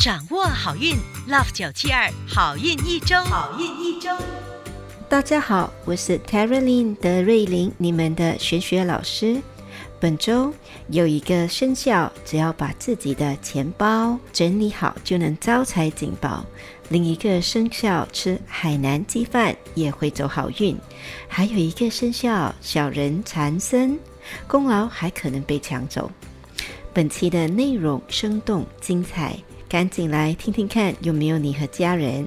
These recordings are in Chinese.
掌握好运，Love 九七二好运一周，好运一周。大家好，我是 Caroline 德瑞琳，你们的玄学老师。本周有一个生肖，只要把自己的钱包整理好，就能招财进宝；另一个生肖吃海南鸡饭也会走好运；还有一个生肖小人缠身，功劳还可能被抢走。本期的内容生动精彩，赶紧来听听看，有没有你和家人？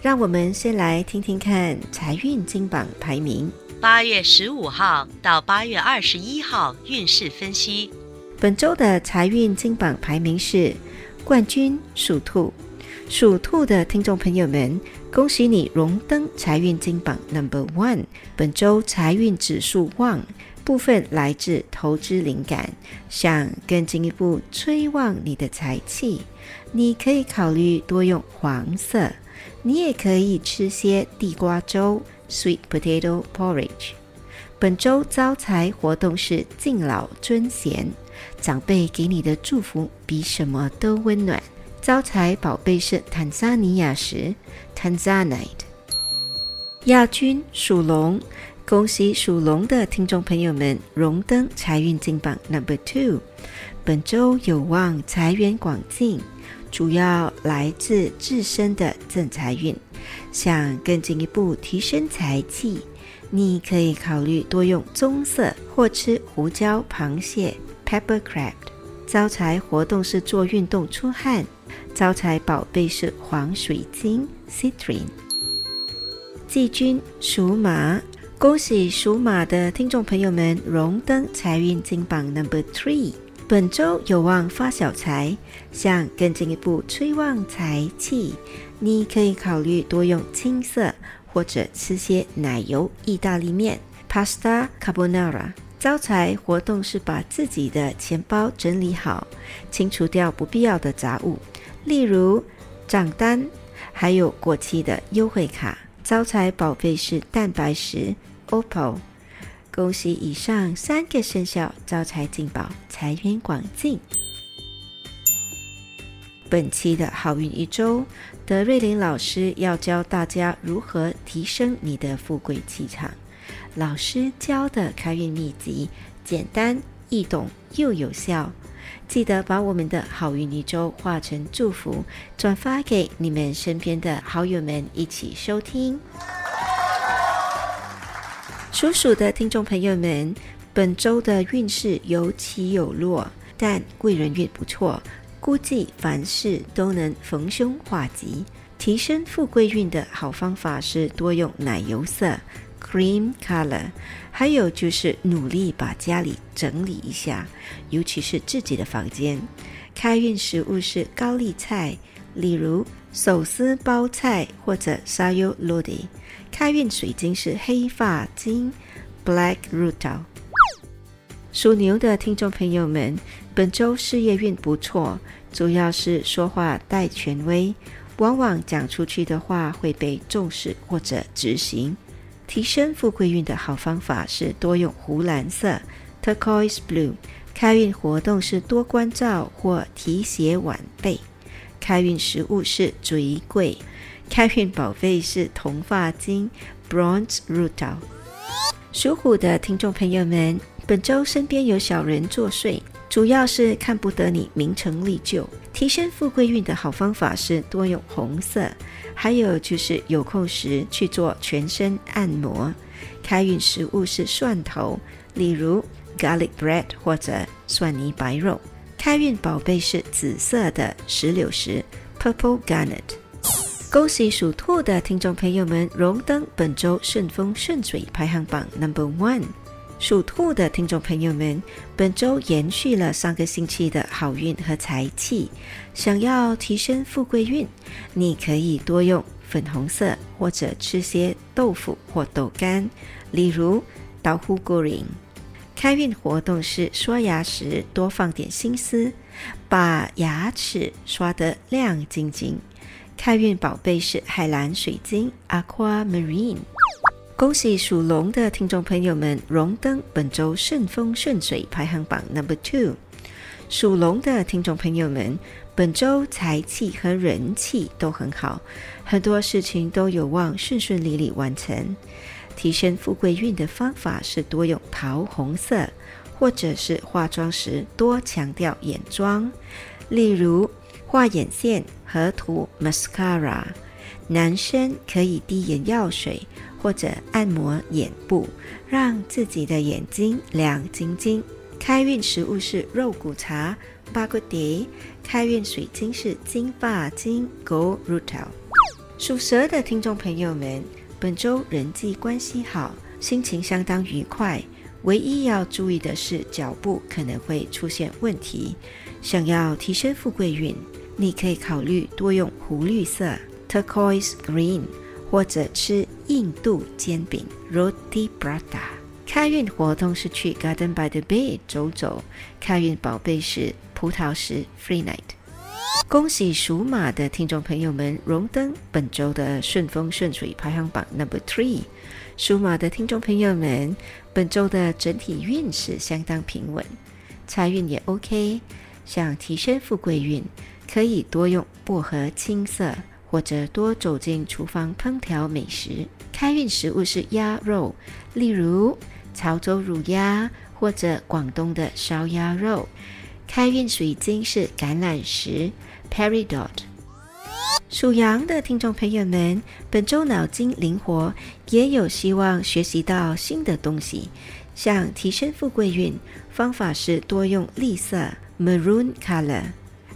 让我们先来听听看财运金榜排名。八月十五号到八月二十一号运势分析。本周的财运金榜排名是冠军属兔，属兔的听众朋友们，恭喜你荣登财运金榜 Number One。本周财运指数旺，部分来自投资灵感，想更进一步催旺你的财气，你可以考虑多用黄色。你也可以吃些地瓜粥 （sweet potato porridge）。本周招财活动是敬老尊贤，长辈给你的祝福比什么都温暖。招财宝贝是坦桑尼亚石 （Tanzanite）。亚军属龙，恭喜属龙的听众朋友们荣登财运金榜 Number Two。本周有望财源广进。主要来自自身的正财运，想更进一步提升财气，你可以考虑多用棕色或吃胡椒螃蟹 （pepper crab）。招财活动是做运动出汗，招财宝贝是黄水晶 （citrine）。季军属马，恭喜属马的听众朋友们荣登财运金榜 Number Three。本周有望发小财，想更进一步催旺财气，你可以考虑多用青色，或者吃些奶油意大利面 （Pasta Carbonara）。招财活动是把自己的钱包整理好，清除掉不必要的杂物，例如账单，还有过期的优惠卡。招财宝贝是蛋白石 （Opal）。恭喜以上三个生肖招财进宝，财源广进。本期的好运一周，德瑞琳老师要教大家如何提升你的富贵气场。老师教的开运秘籍简单易懂又有效，记得把我们的好运一周化成祝福，转发给你们身边的好友们一起收听。属鼠的听众朋友们，本周的运势有起有落，但贵人运不错，估计凡事都能逢凶化吉。提升富贵运的好方法是多用奶油色 （cream color），还有就是努力把家里整理一下，尤其是自己的房间。开运食物是高丽菜，例如手撕包菜或者沙优罗迪。开运水晶是黑发晶 （Black Rutil）。属牛的听众朋友们，本周事业运不错，主要是说话带权威，往往讲出去的话会被重视或者执行。提升富贵运的好方法是多用湖蓝色 （Turquoise Blue）。开运活动是多关照或提携晚辈。开运食物是玫瑰。开运宝贝是铜发晶 （Bronze Rutil）。属虎的听众朋友们，本周身边有小人作祟，主要是看不得你名成利就。提升富贵运的好方法是多用红色，还有就是有空时去做全身按摩。开运食物是蒜头，例如 garlic bread 或者蒜泥白肉。开运宝贝是紫色的石榴石 （Purple Garnet）。恭喜属兔的听众朋友们荣登本周顺风顺水排行榜 Number One。属兔的听众朋友们，本周延续了上个星期的好运和财气。想要提升富贵运，你可以多用粉红色，或者吃些豆腐或豆干，例如豆腐果仁。开运活动是刷牙时多放点心思，把牙齿刷得亮晶晶。开运宝贝是海蓝水晶 （Aquamarine）。恭喜属龙的听众朋友们荣登本周顺风顺水排行榜 Number Two。属龙的听众朋友们，本周财气和人气都很好，很多事情都有望顺顺利利完成。提升富贵运的方法是多用桃红色，或者是化妆时多强调眼妆，例如画眼线和涂 mascara。男生可以滴眼药水。或者按摩眼部，让自己的眼睛亮晶晶。开运食物是肉骨茶、八骨碟。开运水晶是金发晶 Gold Rutil。属蛇的听众朋友们，本周人际关系好，心情相当愉快。唯一要注意的是脚步可能会出现问题。想要提升富贵运，你可以考虑多用湖绿色 Turquoise Green。或者吃印度煎饼 （Roti Prata）。开运活动是去 Garden by the Bay 走走。开运宝贝是葡萄石 （Free Night）。恭喜属马的听众朋友们荣登本周的顺风顺水排行榜 Number Three。属马的听众朋友们，本周的整体运势相当平稳，财运也 OK。想提升富贵运，可以多用薄荷青色。或者多走进厨房烹调美食。开运食物是鸭肉，例如潮州乳鸭或者广东的烧鸭肉。开运水晶是橄榄石 （Peridot）。属羊的听众朋友们，本周脑筋灵活，也有希望学习到新的东西。想提升富贵运，方法是多用绿色 （Maroon color）。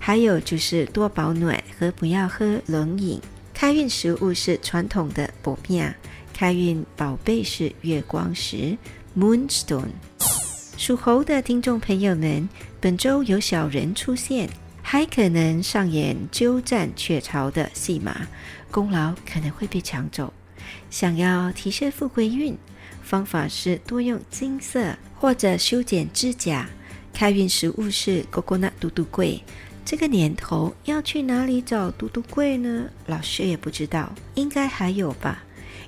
还有就是多保暖和不要喝冷饮。开运食物是传统的薄面。开运宝贝是月光石 （Moonstone）。属猴的听众朋友们，本周有小人出现，还可能上演鸠占鹊巢的戏码，功劳可能会被抢走。想要提升富贵运，方法是多用金色或者修剪指甲。开运食物是果果纳嘟嘟桂。这个年头要去哪里找嘟嘟贵呢？老师也不知道，应该还有吧。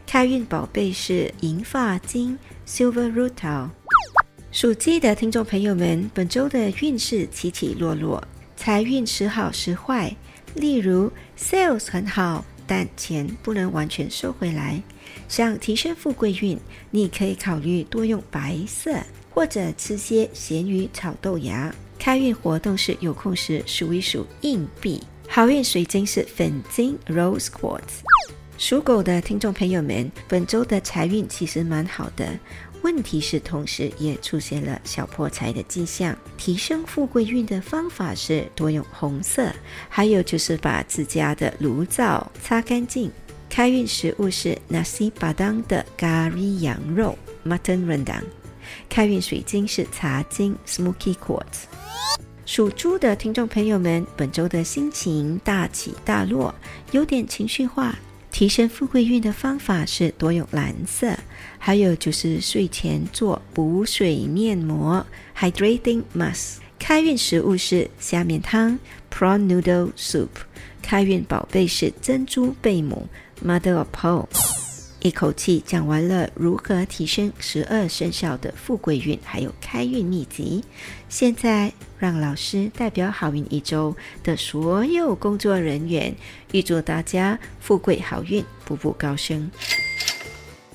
开运宝贝是银发晶 （Silver Rutil）。属鸡的听众朋友们，本周的运势起起落落，财运时好时坏。例如，sales 很好，但钱不能完全收回来。想提升富贵运，你可以考虑多用白色，或者吃些咸鱼炒豆芽。开运活动是有空时数一数硬币。好运水晶是粉晶 （Rose Quartz）。属狗的听众朋友们，本周的财运其实蛮好的，问题是同时也出现了小破财的迹象。提升富贵运的方法是多用红色，还有就是把自家的炉灶擦干净。开运食物是 Nasi Padang 的咖喱羊肉 （Mutton Rendang）。开运水晶是茶晶 （Smoky Quartz）。属猪的听众朋友们，本周的心情大起大落，有点情绪化。提升富贵运的方法是多用蓝色，还有就是睡前做补水面膜 （Hydrating Mask）。开运食物是虾面汤 （Prawn Noodle Soup）。开运宝贝是珍珠贝母 （Mother of Pearl）。一口气讲完了如何提升十二生肖的富贵运，还有开运秘籍。现在让老师代表好运一周的所有工作人员，预祝大家富贵好运，步步高升。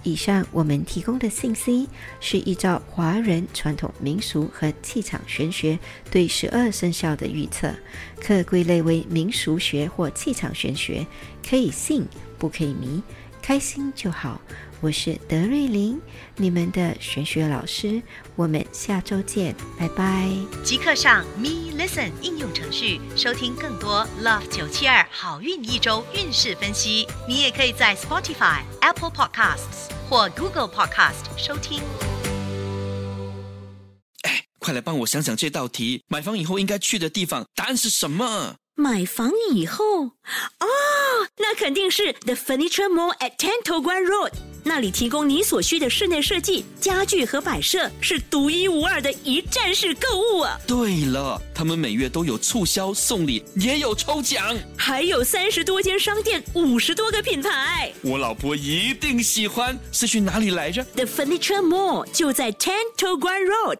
以上我们提供的信息是依照华人传统民俗和气场玄学对十二生肖的预测，可归类为民俗学或气场玄学，可以信，不可以迷。开心就好，我是德瑞琳，你们的玄学老师，我们下周见，拜拜。即刻上 Me Listen 应用程序收听更多 Love 九七二好运一周运势分析。你也可以在 Spotify、Apple Podcasts 或 Google Podcast 收听。快来帮我想想这道题。买房以后应该去的地方，答案是什么？买房以后，哦，那肯定是 The Furniture Mall at Ten To Guan Road。那里提供你所需的室内设计、家具和摆设，是独一无二的一站式购物啊！对了，他们每月都有促销、送礼，也有抽奖，还有三十多间商店，五十多个品牌。我老婆一定喜欢。是去哪里来着？The Furniture Mall 就在 Ten To Guan Road。